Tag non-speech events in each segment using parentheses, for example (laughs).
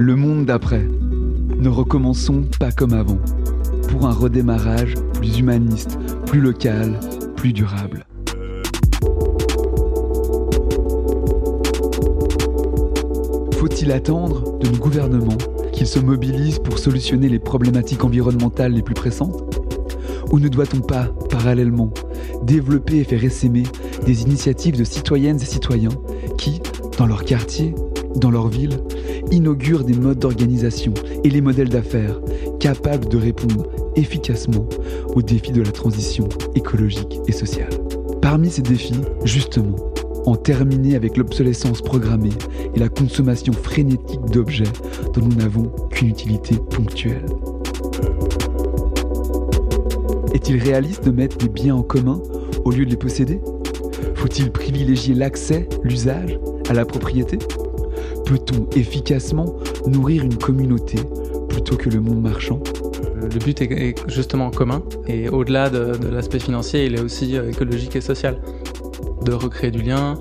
Le monde d'après. Ne recommençons pas comme avant. Pour un redémarrage plus humaniste, plus local, plus durable. Faut-il attendre de nos gouvernements qu'ils se mobilisent pour solutionner les problématiques environnementales les plus pressantes? Ou ne doit-on pas, parallèlement, développer et faire essaimer des initiatives de citoyennes et citoyens qui, dans leur quartier, dans leur ville, inaugurent des modes d'organisation et les modèles d'affaires capables de répondre efficacement aux défis de la transition écologique et sociale. Parmi ces défis, justement, en terminer avec l'obsolescence programmée et la consommation frénétique d'objets dont nous n'avons qu'une utilité ponctuelle. Est-il réaliste de mettre des biens en commun au lieu de les posséder? Faut-il privilégier l'accès, l'usage, à la propriété? Peut-on efficacement nourrir une communauté plutôt que le monde marchand? Le but est justement commun et au-delà de, de l'aspect financier, il est aussi euh, écologique et social. De recréer du lien,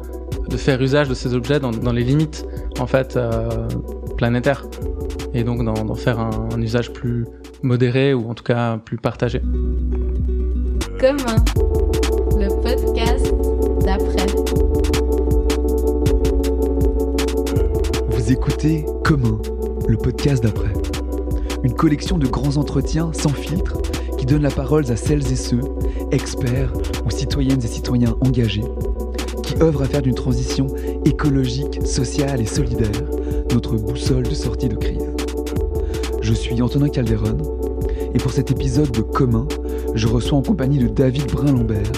de faire usage de ces objets dans, dans les limites en fait euh, planétaires et donc d'en faire un, un usage plus modéré ou en tout cas plus partagé. Commun, le podcast d'après. Écoutez Commun, le podcast d'après. Une collection de grands entretiens sans filtre qui donne la parole à celles et ceux, experts ou citoyennes et citoyens engagés, qui œuvrent à faire d'une transition écologique, sociale et solidaire notre boussole de sortie de crise. Je suis Antonin Calderon et pour cet épisode de Commun, je reçois en compagnie de David Brun-Lambert,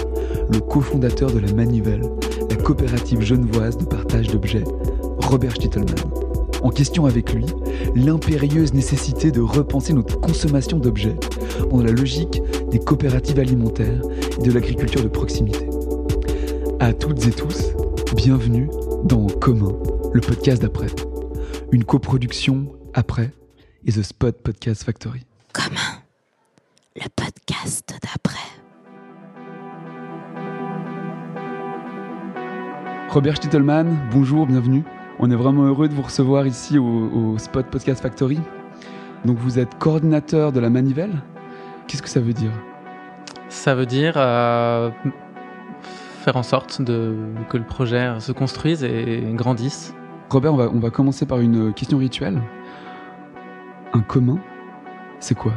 le cofondateur de la Manivelle, la coopérative genevoise de partage d'objets, Robert Stittelmann. En question avec lui, l'impérieuse nécessité de repenser notre consommation d'objets dans la logique des coopératives alimentaires et de l'agriculture de proximité. À toutes et tous, bienvenue dans Commun, le podcast d'après. Une coproduction après et The Spot Podcast Factory. Commun, le podcast d'après. Robert Stittelmann, bonjour, bienvenue. On est vraiment heureux de vous recevoir ici au, au Spot Podcast Factory. Donc vous êtes coordinateur de la Manivelle. Qu'est-ce que ça veut dire? Ça veut dire euh, faire en sorte de, que le projet se construise et grandisse. Robert, on va, on va commencer par une question rituelle. Un commun, c'est quoi?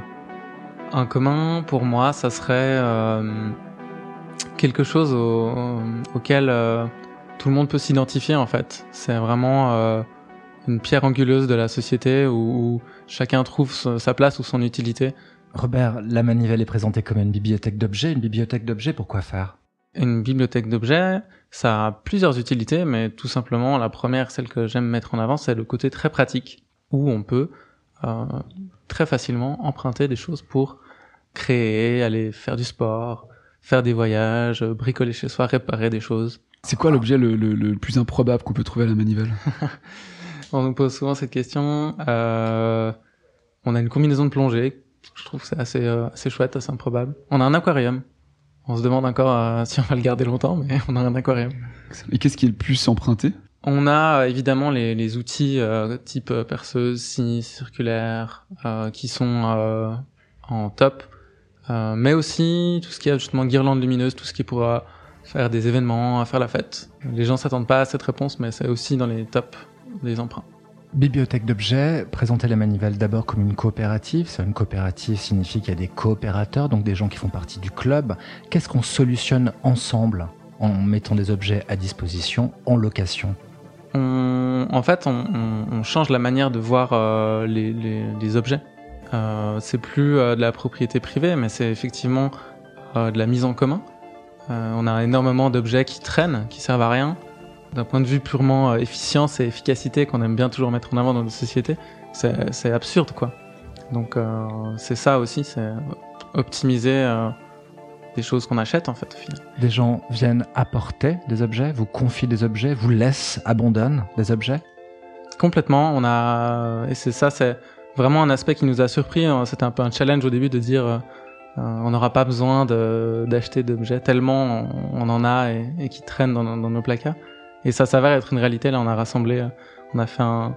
Un commun, pour moi, ça serait euh, quelque chose au, auquel euh, tout le monde peut s'identifier en fait. C'est vraiment euh, une pierre anguleuse de la société où, où chacun trouve sa place ou son utilité. Robert, la manivelle est présentée comme une bibliothèque d'objets. Une bibliothèque d'objets, pourquoi faire? Une bibliothèque d'objets, ça a plusieurs utilités, mais tout simplement, la première, celle que j'aime mettre en avant, c'est le côté très pratique, où on peut euh, très facilement emprunter des choses pour créer, aller faire du sport, faire des voyages, bricoler chez soi, réparer des choses. C'est quoi l'objet le, le, le plus improbable qu'on peut trouver à la manivelle? (laughs) On nous pose souvent cette question. Euh, on a une combinaison de plongée. Je trouve que c'est assez, euh, assez chouette, assez improbable. On a un aquarium. On se demande encore euh, (laughs) si on va le garder longtemps, mais on a un aquarium. Et qu'est-ce qui est le plus emprunté? On a euh, évidemment les, les outils type perceuse, scie, circulaire, qui sont en top. Mais aussi tout ce qui est justement guirlande lumineuse, tout ce qui pourra faire des événements, faire la fête. Les gens s'attendent pas à cette réponse, mais c'est aussi dans les tops des emprunts. Bibliothèque d'objets, présenter la manivelle d'abord comme une coopérative. Ça, une coopérative signifie qu'il y a des coopérateurs, donc des gens qui font partie du club. Qu'est-ce qu'on solutionne ensemble en mettant des objets à disposition en location? On, en fait, on, on, on, change la manière de voir euh, les, les, les, objets. Euh, c'est plus euh, de la propriété privée, mais c'est effectivement de la mise en commun. Euh, on a énormément d'objets qui traînent, qui servent à rien. D'un point de vue purement euh, efficience et efficacité qu'on aime bien toujours mettre en avant dans nos sociétés, c'est absurde, quoi. Donc c'est ça aussi, c'est optimiser des choses qu'on achète en fait au final. Des gens viennent apporter des objets, vous confient des objets, vous laissent, abandonnent des objets? Complètement, on a et c'est ça, c'est vraiment un aspect qui nous a surpris. C'était un peu un challenge au début de dire euh, on n'aura pas besoin d'acheter d'objets tellement on, on, en a et, et qui traînent dans, dans, nos placards. Et ça s'avère être une réalité. Là, on a rassemblé, on a fait un,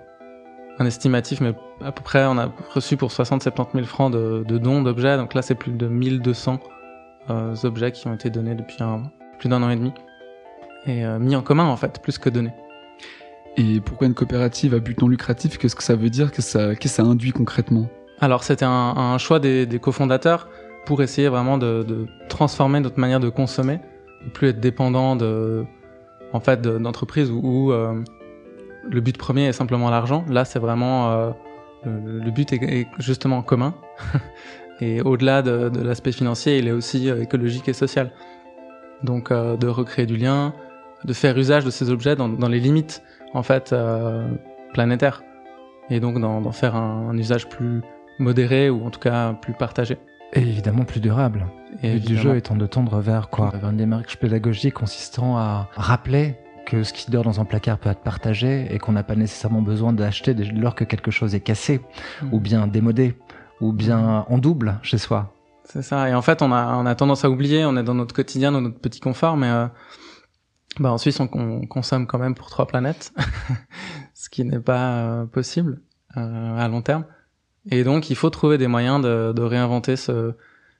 un estimatif, mais à peu près, on a reçu pour 60-70 000 francs de, de dons d'objets. Donc là, c'est plus de 1200 euh, objets qui ont été donnés depuis un, plus d'un an et demi. Et euh, mis en commun, en fait, plus que donnés. Et pourquoi une coopérative à but non lucratif? Qu'est-ce que ça veut dire? Qu'est-ce que ça, qu'est-ce que ça induit concrètement? Alors, c'était un, un choix des, des cofondateurs pour essayer vraiment de, de, transformer notre manière de consommer, de plus être dépendant de, en fait, d'entreprises où, où euh, le but premier est simplement l'argent. Là, c'est vraiment euh, le, but est, est, justement commun. (laughs) et au-delà de, de l'aspect financier, il est aussi euh, écologique et social. Donc, euh, de recréer du lien, de faire usage de ces objets dans, dans les limites en fait euh, planétaires, et donc d'en faire un, usage plus modéré ou en tout cas plus partagé. Et évidemment plus durable. Et le but du jeu étant de tendre vers quoi Vers une démarche pédagogique consistant à rappeler que ce qui dort dans un placard peut être partagé et qu'on n'a pas nécessairement besoin d'acheter dès lors que quelque chose est cassé mmh. ou bien démodé ou bien en double chez soi. C'est ça. Et en fait, on a, on a tendance à oublier, on est dans notre quotidien, dans notre petit confort, mais euh, bah, en Suisse, on, on, consomme quand même pour trois planètes, (laughs) ce qui n'est pas euh, possible euh, à long terme. Et donc, il faut trouver des moyens de, de réinventer ce,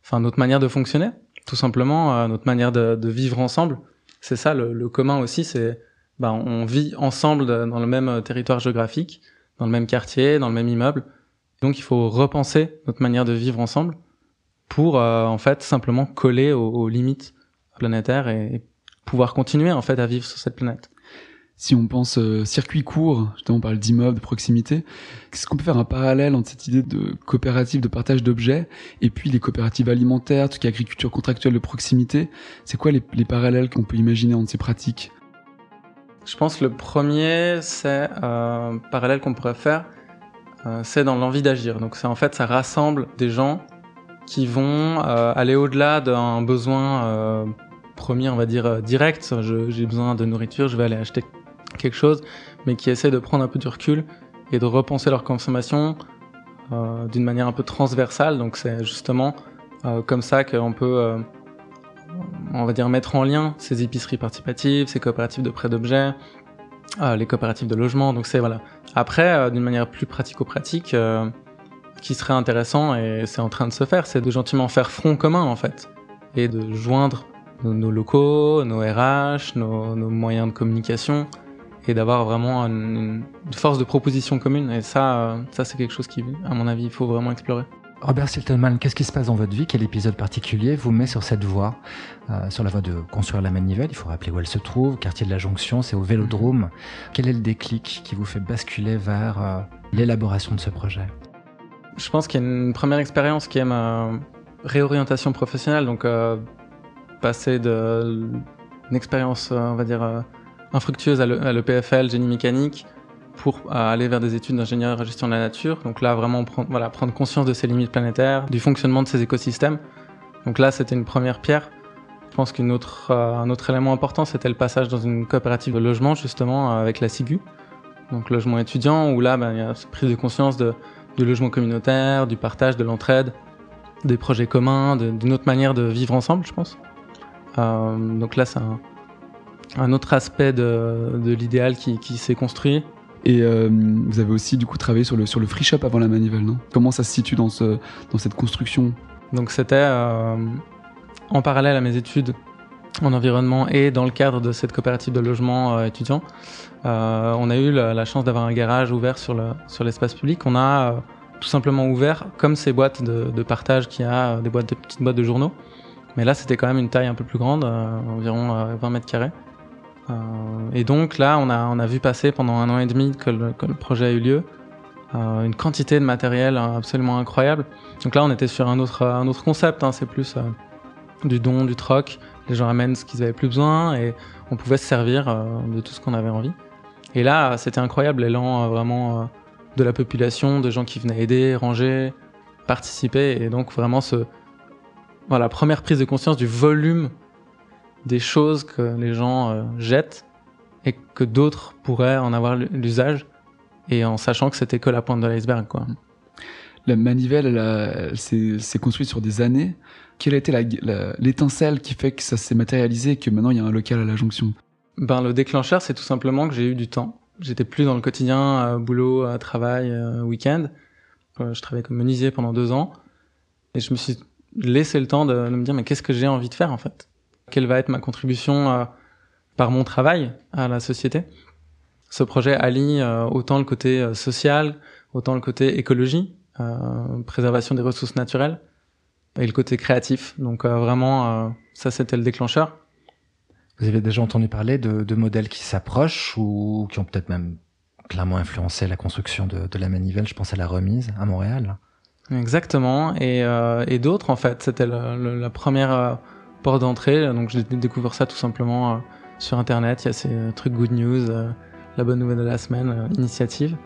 enfin, notre manière de fonctionner, tout simplement, euh, notre manière de, de, vivre ensemble. C'est ça le, le, commun aussi, c'est, bah, on vit ensemble dans le même territoire géographique, dans le même quartier, dans le même immeuble. Donc, il faut repenser notre manière de vivre ensemble pour, euh, en fait, simplement coller aux, aux limites planétaires et, et pouvoir continuer en fait à vivre sur cette planète. Si on pense euh, circuit court, on parle d'immeubles, de proximité, est-ce qu'on peut faire un parallèle entre cette idée de coopérative de partage d'objets et puis les coopératives alimentaires, tout ce qui est agriculture contractuelle de proximité? C'est quoi les, les parallèles qu'on peut imaginer entre ces pratiques? Je pense que le premier, c'est euh, parallèle qu'on pourrait faire, euh, c'est dans l'envie d'agir. Donc c'est en fait ça rassemble des gens qui vont euh, aller au-delà d'un besoin premier, on va dire, direct. J'ai besoin de nourriture, je vais aller acheter quelque chose, mais qui essaient de prendre un peu du recul et de repenser leur consommation euh, d'une manière un peu transversale. Donc c'est justement euh, comme ça qu'on peut, euh, on va dire, mettre en lien ces épiceries participatives, ces coopératives de prêt d'objets, les coopératives de logement. Donc c'est voilà. Après, d'une manière plus pratico-pratique, qui serait intéressant et c'est en train de se faire, c'est de gentiment faire front commun en fait et de joindre nos, locaux, nos RH, nos, moyens de communication, et d'avoir vraiment une, une, force de proposition commune. Et ça, ça c'est quelque chose qui, à mon avis, il faut vraiment explorer. Robert Siltelman, qu'est-ce qui se passe dans votre vie? Quel épisode particulier vous met sur cette voie euh, Sur la voie de construire la manivelle, il faut rappeler où elle se trouve, quartier de la Jonction, c'est au Vélodrome. Quel est le déclic qui vous fait basculer vers euh, l'élaboration de ce projet? Je pense qu'il y a une première expérience qui est ma réorientation professionnelle, donc euh, passer de une expérience, on va dire, infructueuse à l'EPFL, génie mécanique, pour aller vers des études d'ingénieur en gestion de la nature. Donc là, vraiment prendre, voilà, prendre conscience de ces limites planétaires, du fonctionnement de ces écosystèmes. Donc là, c'était une première pierre. Je pense qu'un autre, euh, autre élément important, c'était le passage dans une coopérative de logement, justement, avec la SIGU, donc logement étudiant, où là, ben, il y a cette prise de conscience de, du logement communautaire, du partage, de l'entraide, des projets communs, d'une autre manière de vivre ensemble, je pense. Euh, donc là, c'est un, un, autre aspect de, de l'idéal qui, qui s'est construit. Et euh, vous avez aussi du coup travaillé sur le, sur le free shop avant la manivelle, non? Comment ça se situe dans, ce, dans cette construction? Donc c'était euh, en parallèle à mes études en environnement et dans le cadre de cette coopérative de logement euh, étudiant. On a eu la, la chance d'avoir un garage ouvert sur le sur l'espace public. On a tout simplement ouvert comme ces boîtes de, de partage qui a des boîtes de petites boîtes de journaux. Mais là, c'était quand même une taille un peu plus grande, environ 20 mètres carrés. Euh, et donc là, on a, vu passer pendant un an et demi que le, projet a eu lieu, euh, une quantité de matériel absolument incroyable. Donc là, on était sur un autre, concept, hein, c'est plus euh, du don, du troc. Les gens amènent ce qu'ils avaient plus besoin et on pouvait se servir euh, de tout ce qu'on avait envie. Et là, c'était incroyable l'élan euh, vraiment euh, de la population, de gens qui venaient aider, ranger, participer, et donc vraiment ce, voilà, première prise de conscience du volume des choses que les gens euh, jettent et que d'autres pourraient en avoir l'usage et en sachant que c'était que la pointe de l'iceberg quoi. La manivelle, elle, elle s'est construite sur des années. Quelle a été l'étincelle qui fait que ça s'est matérialisé et que maintenant il y a un local à la jonction? Ben le déclencheur, c'est tout simplement que j'ai eu du temps j'étais plus dans le quotidien, euh, boulot, euh, travail, euh, week-end. Euh, je travaillais comme menuisier pendant deux ans. Et je me suis laissé le temps de, de me dire, mais qu'est-ce que j'ai envie de faire en fait? Quelle va être ma contribution euh, par mon travail à la société Ce projet allie euh, autant le côté euh, social, autant le côté écologie, euh, préservation des ressources naturelles, et le côté créatif. Donc euh, vraiment, euh, ça c'était le déclencheur. Vous avez déjà entendu parler de, de modèles qui s'approchent ou qui ont peut-être même clairement influencé la construction de, de la manivelle. Je pense à la remise à Montréal. Exactement, et, euh, et d'autres en fait. C'était la première euh, porte d'entrée, donc j'ai découvert ça tout simplement euh, sur Internet. Il y a ces euh, trucs good news, euh, la bonne nouvelle de la semaine, initiative.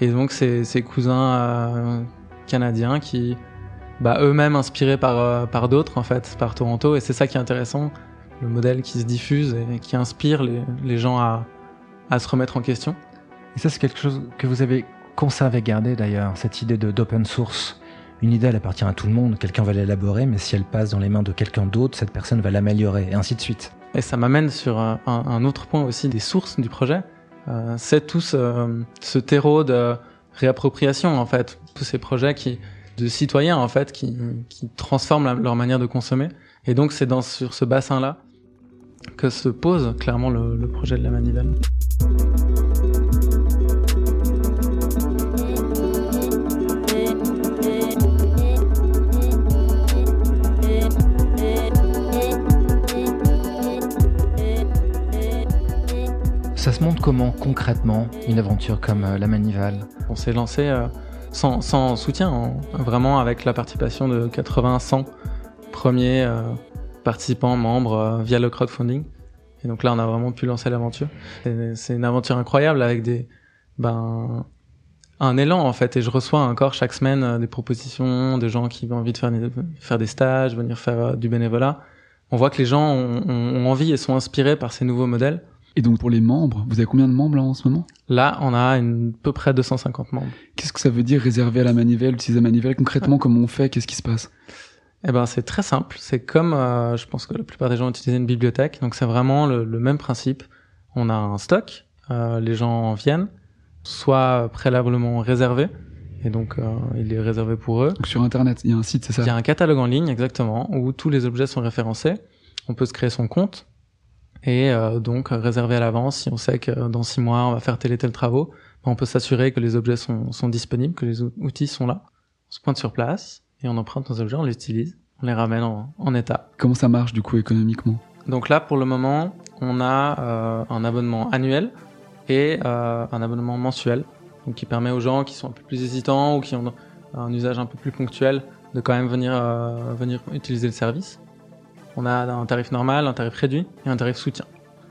Et donc ces, cousins canadiens qui, bah, eux-mêmes inspirés par, par d'autres en fait, par Toronto, et c'est ça qui est intéressant, le modèle qui se diffuse et qui inspire les, les gens à, à se remettre en question. Et ça, c'est quelque chose que vous avez conservé, gardé d'ailleurs, cette idée d'open source. Une idée, elle appartient à tout le monde, quelqu'un va l'élaborer, mais si elle passe dans les mains de quelqu'un d'autre, cette personne va l'améliorer, et ainsi de suite. Et ça m'amène sur un, un- autre point aussi des sources du projet. Euh, c'est tout ce, ce terreau de réappropriation en fait, tous ces projets qui de citoyens en fait qui, qui transforment leur manière de consommer. Et donc c'est dans sur ce bassin là que se pose clairement le projet de la manivelle. Ça se montre comment concrètement une aventure comme euh, la manivelle? On s'est lancé euh, sans, soutien, hein, vraiment avec la participation de 80-100 premiers euh, participants, membres via le crowdfunding. Et donc là, on a vraiment pu lancer l'aventure. C'est une aventure incroyable avec des, ben, un élan en fait. Et je reçois encore chaque semaine des propositions de gens qui ont envie de faire des, stages, venir faire du bénévolat. On voit que les gens ont envie et sont inspirés par ces nouveaux modèles. Et donc pour les membres, vous avez combien de membres là en ce moment? Là, on a une, à peu près 250 membres. Qu'est-ce que ça veut dire réservé à la manivelle, utiliser la manivelle? Concrètement, comment on fait? Qu'est-ce qui se passe? Eh ben, c'est très simple. C'est comme, euh, je pense que la plupart des gens utilisent une bibliothèque. Donc, c'est vraiment le, le même principe. On a un stock. euh, les gens viennent, soit préalablement réservé. Et donc, euh, il est réservé pour eux. Donc sur Internet, il y a un site, c'est ça? Il y a un catalogue en ligne, exactement, où tous les objets sont référencés. On peut se créer son compte. Et euh, donc, réserver à l'avance. Si on sait que dans six mois, on va faire tel et tel travaux, ben, on peut s'assurer que les objets sont, sont disponibles, que les ou- outils sont là. On se pointe sur place et on emprunte nos objets, on les utilise, on les ramène en, en état. Comment ça marche du coup économiquement? Donc là, pour le moment, on a euh, un abonnement annuel et euh, un abonnement mensuel, donc qui permet aux gens qui sont un peu plus hésitants ou qui ont un usage un peu plus ponctuel de quand même venir euh, venir utiliser le service. On a un tarif normal, un tarif réduit et un tarif soutien,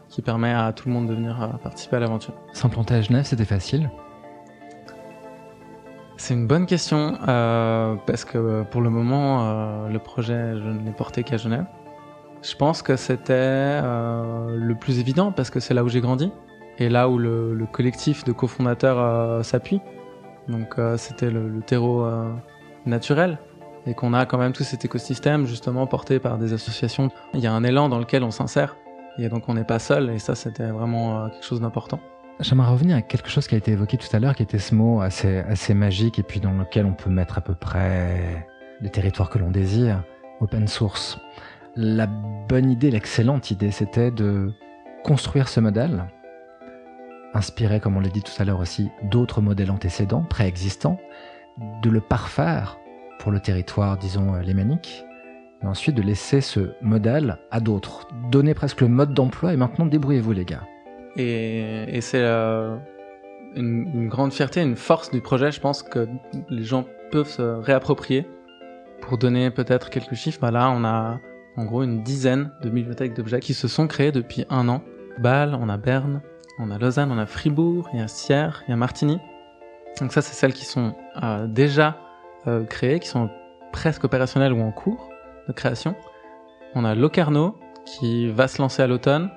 qui permet à tout le monde de venir euh, participer à l'aventure. S'implanter à Genève, c'était facile. C'est une bonne question euh, parce que euh, pour le moment, euh, le projet, je ne l'ai porté qu'à Genève. Je pense que c'était euh, le plus évident parce que c'est là où j'ai grandi et là où le, le collectif de cofondateurs s'appuie. Donc c'était le, le terreau naturel et qu'on a quand même tout cet écosystème justement porté par des associations. Il y a un élan dans lequel on s'insère et donc on n'est pas seul et ça c'était vraiment euh, quelque chose d'important. J'aimerais revenir à quelque chose qui a été évoqué tout à l'heure, qui était ce mot assez, assez magique et puis dans lequel on peut mettre à peu près les territoires que l'on désire, open source. La bonne idée, l'excellente idée, c'était de construire ce modèle, inspiré, comme on l'a dit tout à l'heure aussi, d'autres modèles antécédents, préexistants, de le parfaire pour le territoire, disons, euh, lémanique, et ensuite de laisser ce modèle à d'autres, donner presque le mode d'emploi et maintenant débrouillez-vous les gars. Et, et c'est euh, une, une grande fierté, une force du projet, je pense, que les gens peuvent se réapproprier. Pour donner peut-être quelques chiffres, bah là, on a en gros une dizaine de bibliothèques d'objets qui se sont créées depuis un an. Bâle, on a Berne, on a Lausanne, on a Fribourg, il y a Sierre, il y a Martigny. Donc ça, c'est celles qui sont euh, déjà euh, créées, qui sont presque opérationnelles ou en cours de création. On a Locarno qui va se lancer à l'automne.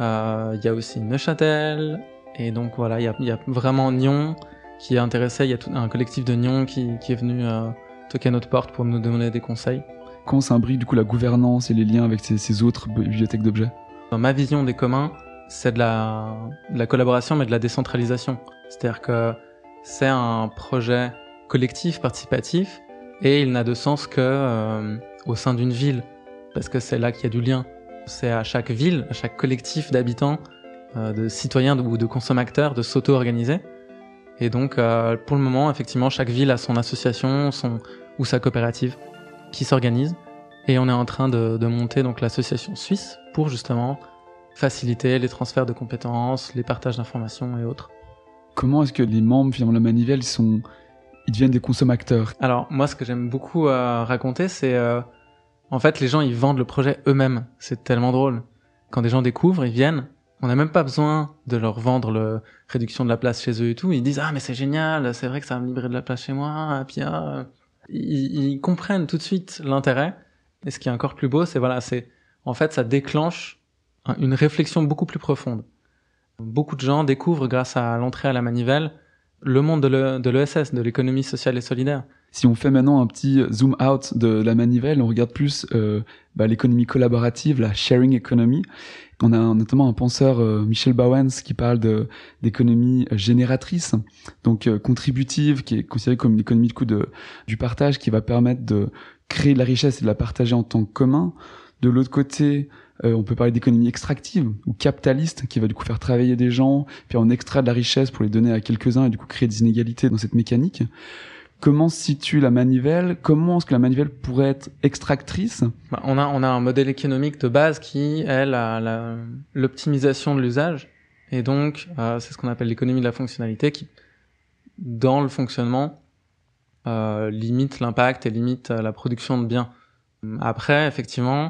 Euh, Il y a aussi Neuchâtel. Et donc voilà, il y y a vraiment Nyon qui est intéressé. Il y a tout, un collectif de Nyon qui, qui est venu euh, toquer à notre porte pour nous donner des conseils. Comment s'imbrique du coup la gouvernance et les liens avec ces, ces autres bibliothèques d'objets? Dans ma vision des communs, c'est de la, de la collaboration, mais de la décentralisation. C'est-à-dire que c'est un projet collectif, participatif, et il n'a de sens que euh, au sein d'une ville, parce que c'est là qu'il y a du lien. C'est à chaque ville, à chaque collectif d'habitants, euh, de citoyens ou de consommateurs de s'auto-organiser. Et donc, euh, pour le moment, effectivement, chaque ville a son association, son ou sa coopérative qui s'organise. Et on est en train de, de monter donc l'association suisse pour justement faciliter les transferts de compétences, les partages d'informations et autres. Comment est-ce que les membres finalement de manivelle sont ils deviennent des consommateurs Alors moi, ce que j'aime beaucoup euh, raconter, c'est euh, en fait les gens ils vendent le projet eux-mêmes. C'est tellement drôle. Quand des gens découvrent, ils viennent. On n'a même pas besoin de leur vendre la réduction de la place chez eux et tout. Ils disent ah mais c'est génial, c'est vrai que ça va me libérer de la place chez moi. Et puis ah, ils comprennent tout de suite l'intérêt. Et ce qui est encore plus beau, c'est voilà, c'est en fait ça déclenche une réflexion beaucoup plus profonde. Beaucoup de gens découvrent grâce à l'entrée à la manivelle le monde de l'ESS, de l'économie sociale et solidaire. Si on fait maintenant un petit zoom out de la manivelle, on regarde plus euh, bah, l'économie collaborative, la sharing economy. On a notamment un penseur, euh, Michel Bowens, qui parle d'économie génératrice, donc euh, contributive, qui est considérée comme une économie de coup de, du partage, qui va permettre de créer de la richesse et de la partager en tant que commun. De l'autre côté, euh, on peut parler d'économie extractive ou capitaliste qui va du coup faire travailler des gens, puis on extrait de la richesse pour les donner à quelques-uns et du coup créer des inégalités dans cette mécanique. Comment se situe la manivelle? Comment est-ce que la manivelle pourrait être extractrice? Bah, on, a, on a un modèle économique de base qui est l'optimisation de l'usage. Et donc, euh, c'est ce qu'on appelle l'économie de la fonctionnalité qui, dans le fonctionnement, euh, limite l'impact et limite la production de biens. Après, effectivement, euh,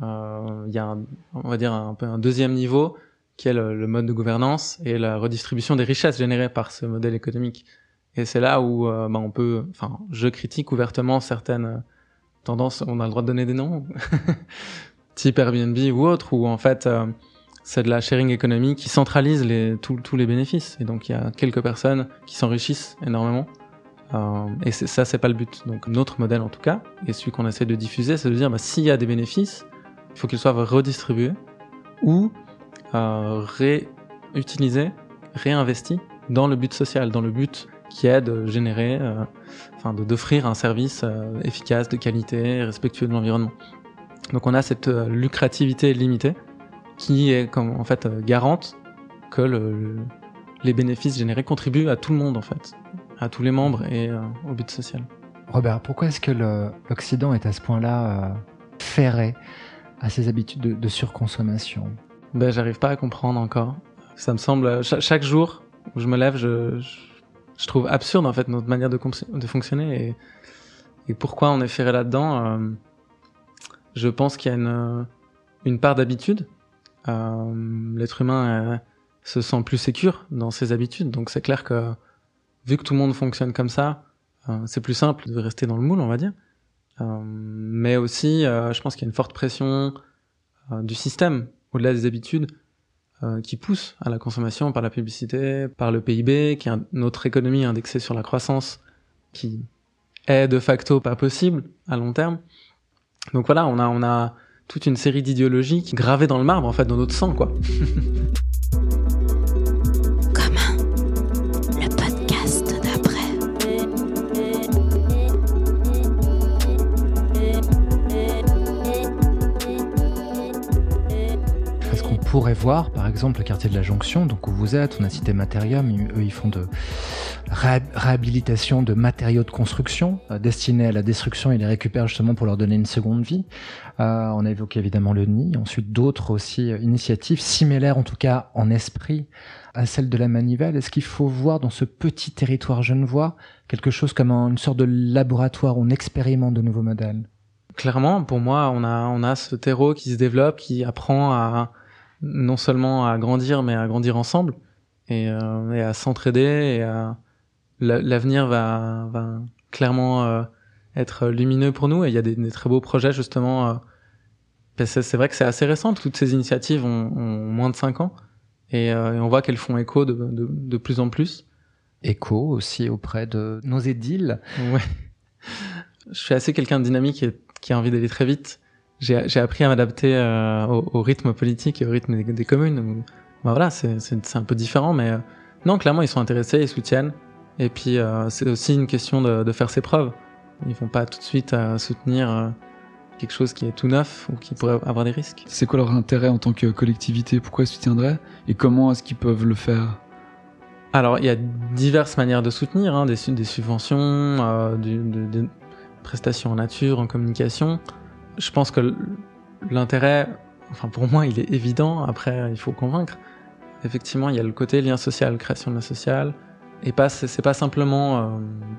il y a, un, on va dire, un, un deuxième niveau qui est le, mode de gouvernance et la redistribution des richesses générées par ce modèle économique. Et c'est là où euh, bah, on peut, enfin, je critique ouvertement certaines tendances. On a le droit de donner des noms, (laughs) type Airbnb ou autre, où en fait euh, c'est de la sharing économique qui centralise les, tous les bénéfices. Et donc il y a quelques personnes qui s'enrichissent énormément. Euh, et ça, c'est pas le but. Donc notre modèle en tout cas, et celui qu'on essaie de diffuser, c'est de dire bah, s'il y a des bénéfices, il faut qu'ils soient redistribués ou euh, réutilisés, réinvestis dans le but social, dans le but qui est de générer, euh, enfin d'offrir un service euh, efficace, de qualité, respectueux de l'environnement. Donc on a cette lucrativité limitée qui est en fait garante que le, les bénéfices générés contribuent à tout le monde en fait, à tous les membres et au but social. Robert, pourquoi est-ce que l'Occident est à ce point-là ferré? À ces habitudes de, surconsommation Ben, j'arrive pas à comprendre encore. Ça me semble, chaque, jour où je me lève, je, je, trouve absurde en fait notre manière de, de fonctionner et, et, pourquoi on est ferré là-dedans. Euh, je pense qu'il y a une, une part d'habitude. Euh, L'être humain euh, se sent plus sécure dans ses habitudes, donc c'est clair que vu que tout le monde fonctionne comme ça, euh, c'est plus simple de rester dans le moule, on va dire. Euh, mais aussi, euh, je pense qu'il y a une forte pression euh, du système, au-delà des habitudes, qui pousse à la consommation par la publicité, par le PIB, qui est notre économie indexée sur la croissance, qui est de facto pas possible à long terme. Donc voilà, on a, on a toute une série d'idéologies gravées dans le marbre, en fait, dans notre sang, quoi. (laughs) pourrait voir, par exemple, le quartier de la Jonction, donc où vous êtes, on a cité Materium, eux ils font de réhabilitation de matériaux de construction euh, destinés à la destruction, ils les récupèrent justement pour leur donner une seconde vie. Euh, on a évoqué évidemment le nid, ensuite d'autres aussi euh, initiatives similaires en tout cas en esprit à celle de la manivelle. Est-ce qu'il faut voir dans ce petit territoire genevois quelque chose comme une sorte de laboratoire où on expérimente de nouveaux modèles? Clairement, pour moi, on a on a ce terreau qui se développe, qui apprend à non seulement à grandir, mais à grandir ensemble et, euh, et à s'entraider. Et à... l'avenir va, va clairement euh, être lumineux pour nous. Et il y a des, des très beaux projets justement. Euh, c'est vrai que c'est assez récent. Toutes ces initiatives ont, ont moins de 5 ans et, et on voit qu'elles font écho de, de, de, plus en plus. Écho aussi auprès de nos édiles. Ouais. Je suis assez quelqu'un de dynamique et qui a envie d'aller très vite j'ai appris à m'adapter euh, au, au, rythme politique et au rythme des, des communes. bah voilà, c'est c'est c'est un peu différent, mais euh, non, clairement, ils sont intéressés, ils soutiennent. Et puis, euh, c'est aussi une question de, de faire ses preuves. Ils vont pas tout de suite euh, soutenir euh, quelque chose qui est tout neuf ou qui pourrait avoir des risques. C'est quoi leur intérêt en tant que collectivité? Pourquoi ils soutiendraient? Et comment est-ce qu'ils peuvent le faire? Alors, il y a diverses manières de soutenir, hein, des, des subventions, euh, du- de- des prestations en nature, en communication. Je pense que l'intérêt, enfin pour moi, il est évident. Après, il faut convaincre. Effectivement, il y a le côté lien social, création de lien social, et pas c'est pas simplement euh,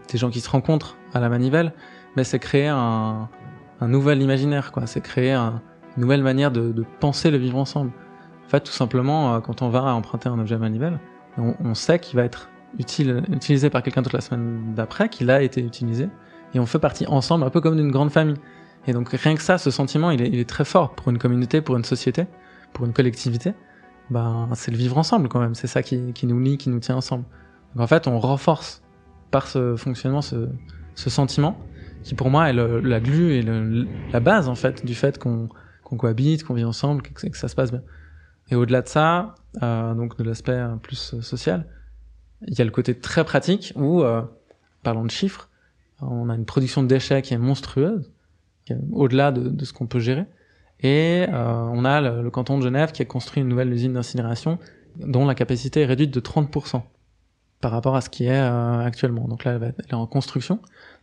des gens qui se rencontrent à la manivelle, mais c'est créer un, nouvel imaginaire, quoi. C'est créer un- une nouvelle manière de, penser le vivre ensemble. En fait, tout simplement, euh, quand on va emprunter un objet manivelle, on, sait qu'il va être utilisé par quelqu'un toute la semaine d'après, qu'il a été utilisé, et on fait partie ensemble, un peu comme d'une grande famille. Et donc rien que ça, ce sentiment, il est, il est très fort pour une communauté, pour une société, pour une collectivité. Ben, c'est le vivre ensemble quand même, c'est ça qui, qui nous lie, qui nous tient ensemble. Donc en fait, on renforce par ce fonctionnement ce, ce sentiment qui pour moi est le- la glue et le- la base en fait du fait qu'on qu'on cohabite, qu'on vit ensemble, que, ça se passe bien. Et au-delà de ça, euh, donc de l'aspect euh, plus social, il y a le côté très pratique où, euh, parlons de chiffres, on a une production de déchets qui est monstrueuse, au-delà de, de ce qu'on peut gérer. Et euh, on a le, le canton de Genève qui a construit une nouvelle usine d'incinération dont la capacité est réduite de 30% par rapport à ce qui est euh, actuellement. Donc là, elle, est en construction.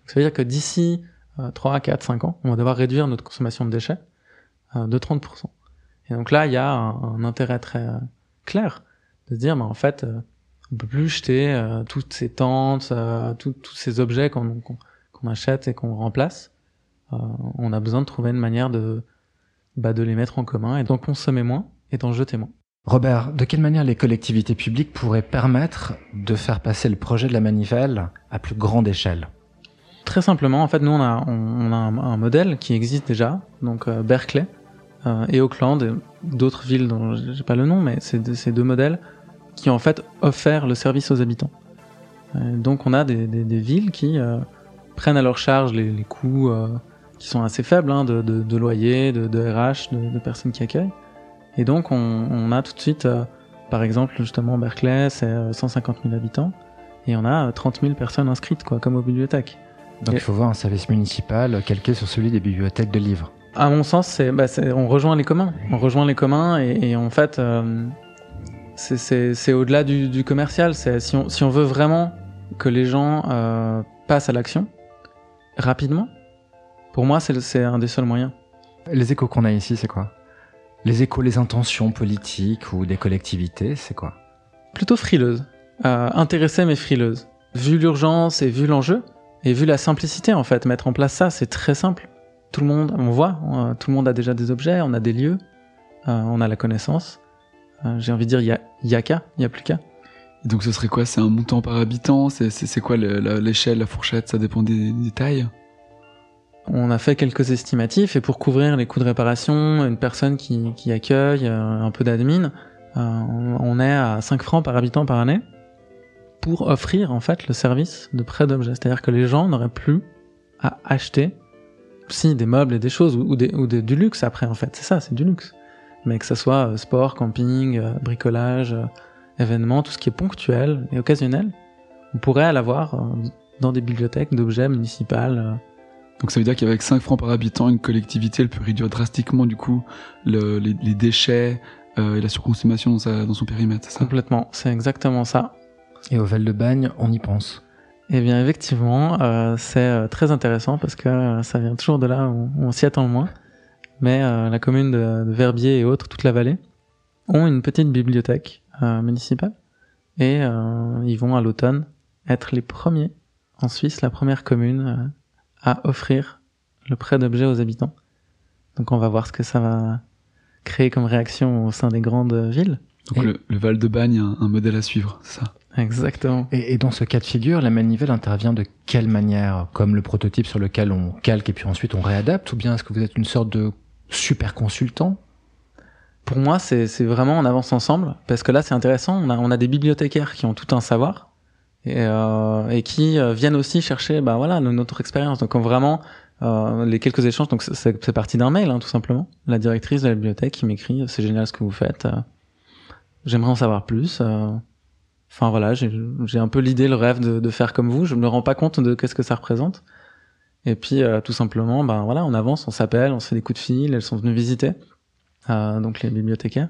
Ça veut dire que d'ici euh, 3, 4, 5 ans, on va devoir réduire notre consommation de déchets euh, de 30%. Et donc là, il y a un, un intérêt très euh, clair de se dire, en fait, euh, on peut plus jeter euh, toutes ces tentes, euh, tous ces objets qu'on achète et qu'on remplace. Euh, on a besoin de trouver une manière de, bah, de les mettre en commun et d'en consommer moins et d'en jeter moins. Robert, de quelle manière les collectivités publiques pourraient permettre de faire passer le projet de la manivelle à plus grande échelle? Très simplement, en fait, nous on a, on, on a un, un modèle qui existe déjà, donc euh, Berkeley euh, et Auckland, et d'autres villes dont j'ai pas le nom, mais c'est de- ces deux modèles qui en fait offert le service aux habitants. Donc on a des, des, des villes qui euh, prennent à leur charge les, les coûts qui sont assez faibles hein, de, de, de loyer, de, de RH, de, personnes qui accueillent. Et donc on, on a tout de suite, euh, par exemple justement Berkeley, c'est euh, 150 000 habitants, et on a euh, 30 000 personnes inscrites, quoi, comme aux bibliothèques. Donc Et- il faut voir un service municipal calqué sur celui des bibliothèques de livres. À mon sens, c'est, bah, on rejoint les communs. On rejoint les communs et, et en fait, euh, c'est, au-delà du, du commercial. Si, on, si on veut vraiment que les gens euh, passent à l'action rapidement, pour moi, c'est, un des seuls moyens. Les échos qu'on a ici, c'est quoi? Les échos, les intentions politiques ou des collectivités, c'est quoi? Plutôt frileuse. Euh, intéressée mais frileuse. Vu l'urgence et vu l'enjeu, et vu la simplicité en fait, mettre en place ça, c'est très simple. Tout le monde, on voit, euh, tout le monde a déjà des objets, on a des lieux, euh, on a la connaissance. Euh, J'ai envie de dire, il y a, il y a qu'à, il y a plus qu'à. Et donc ce serait quoi? C'est un montant par habitant? C'est quoi l'échelle, la fourchette? Ça dépend des, des tailles? On a fait quelques estimatifs et pour couvrir les coûts de réparation, une personne qui, accueille, euh, un peu d'admin, euh, on est à 5 francs par habitant par année pour offrir en fait le service de prêt d'objets. C'est-à-dire que les gens n'auraient plus à acheter si des meubles et des choses ou, des, ou du luxe après en fait. C'est ça, c'est du luxe. Mais que ça soit euh, sport, camping, bricolage, événements, tout ce qui est ponctuel et occasionnel, on pourrait l'avoir dans des bibliothèques d'objets municipales. Donc ça veut dire qu'avec 5 francs par habitant, une collectivité, elle peut réduire drastiquement du coup le- les, les déchets euh, et la surconsommation dans, sa- dans son périmètre, c'est ça? Complètement, c'est exactement ça. Et au Val de Bagne, on y pense. Eh bien, effectivement, euh, c'est euh, très intéressant parce que euh, ça vient toujours de là où on s'y attend le moins. Mais euh, la commune de, de Verbier et autres, toute la vallée, ont une petite bibliothèque euh, municipale et euh, ils vont à l'automne être les premiers en Suisse, la première commune euh, à offrir le prêt d'objets aux habitants. Donc, on va voir ce que ça va créer comme réaction au sein des grandes villes. Donc Et- le, le Val de Bagne, un, un modèle à suivre, c'est ça? Exactement. Et, et dans ce cas de figure, la manivelle intervient de quelle manière? Comme le prototype sur lequel on calque et puis ensuite on réadapte Ou bien est-ce que vous êtes une sorte de super consultant? Pour moi, c'est c'est vraiment on avance ensemble parce que là, c'est intéressant. On a, on a des bibliothécaires qui ont tout un savoir et, euh, et qui euh, viennent aussi chercher, bah voilà, no- notre expérience. Donc on vraiment euh, les quelques échanges. Donc c'est- parti d'un mail, hein, tout simplement. La directrice de la bibliothèque qui m'écrit, c'est génial ce que vous faites. Euh, j'aimerais en savoir plus. euh. Enfin voilà, j'ai un peu l'idée, le rêve de, de faire comme vous. Je me rends pas compte de qu'est-ce que ça représente. Et puis euh, tout simplement, ben voilà, on avance, on s'appelle, on se fait des coups de fil. Elles sont venues visiter, euh, donc les bibliothécaires.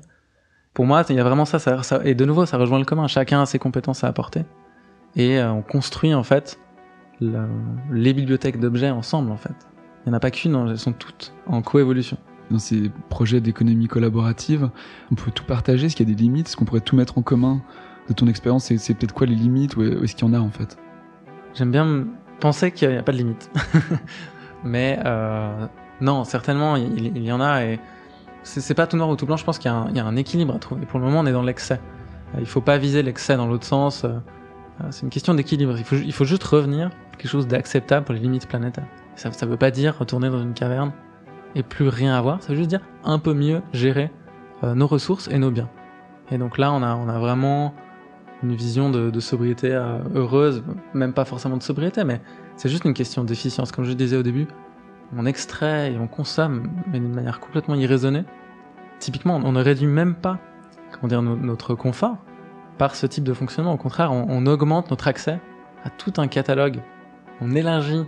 Pour moi, il y a vraiment ça, ça, ça- Et de nouveau, ça rejoint le commun. Chacun a ses compétences à apporter. Et euh, on construit en fait le- les bibliothèques d'objets ensemble en fait. Il n'y en a pas qu'une, hein, elles sont toutes en coévolution. Dans ces projets d'économie collaborative, on peut tout partager. Est-ce qu'il y a des limites Est-ce qu'on pourrait tout mettre en commun De ton expérience, c'est c'est peut-être quoi les limites ou est-ce qu'il y en a en fait? J'aime bien penser qu'il n'y a pas de limite. (laughs) Mais euh, non, certainement, il, il y en a et c'est pas tout noir ou tout blanc. Je pense qu'il y, a un- il y a un équilibre à trouver. Pour le moment, on est dans l'excès. Euh, Il faut pas viser l'excès dans l'autre sens. Euh, C'est une question d'équilibre. Il faut, juste revenir quelque chose d'acceptable pour les limites planétaires. Ça, ça veut pas dire retourner dans une caverne et plus rien avoir. Ça veut juste dire un peu mieux gérer euh, nos ressources et nos biens. Et donc là, on a, vraiment une vision de, sobriété euh, heureuse, même pas forcément de sobriété, mais c'est juste une question d'efficience. Comme je disais au début, on extrait et on consomme, mais d'une manière complètement irraisonnée. Typiquement, on ne réduit même pas comment dire, no- notre confort par ce type de fonctionnement. Au contraire, on, on augmente notre accès à tout un catalogue. On élargit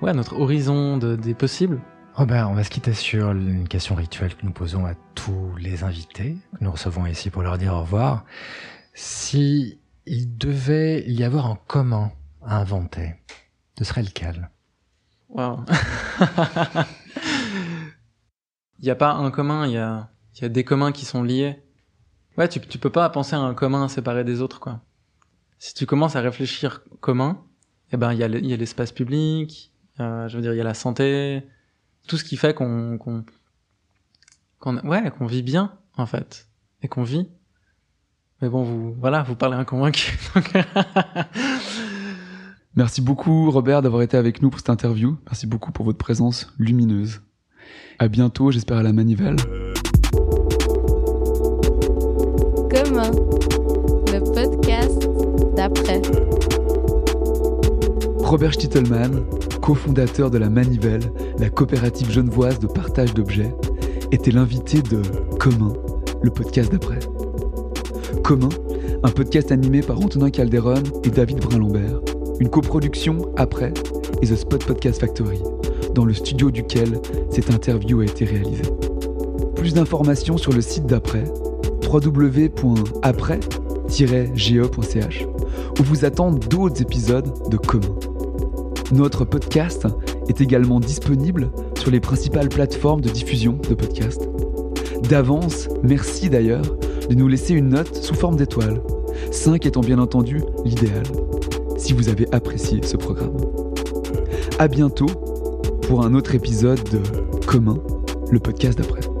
ouais, notre horizon de- des possibles. Robert, on va se quitter sur une question rituelle que nous posons à tous les invités que nous recevons ici pour leur dire au revoir. Si il devait y avoir un commun à inventer, ce serait lequel? Waouh. (laughs) Il n'y a pas un commun, il y a, il y a des communs qui sont liés. Ouais, tu, tu peux pas penser à un commun séparé des autres, quoi. Si tu commences à réfléchir commun, eh ben, il y a l'espace public, euh, je veux dire, il y a la santé, tout ce qui fait qu'on, qu'on, qu'on, ouais, qu'on vit bien, en fait. Et qu'on vit. Mais bon, vous, voilà, vous parlez un convaincu. (laughs) donc- Merci beaucoup Robert d'avoir été avec nous pour cette interview. Merci beaucoup pour votre présence lumineuse. À bientôt, j'espère à la manivelle. Commun. Le podcast d'après. Robert Stittelmann, cofondateur de la Manivelle, la coopérative genevoise de partage d'objets, était l'invité de Commun, le podcast d'après. Commun, un podcast animé par Antonin Calderon et David Brun-Lambert, une coproduction après et The Spot Podcast Factory, dans le studio duquel cette interview a été réalisée. Plus d'informations sur le site d'après, www.après-ge.ch, où vous attendent d'autres épisodes de Commun. Notre podcast est également disponible sur les principales plateformes de diffusion de podcasts. D'avance, merci d'ailleurs de nous laisser une note sous forme d'étoiles, 5 étant bien entendu l'idéal, si vous avez apprécié ce programme. À bientôt pour un autre épisode de Commun, le podcast d'après.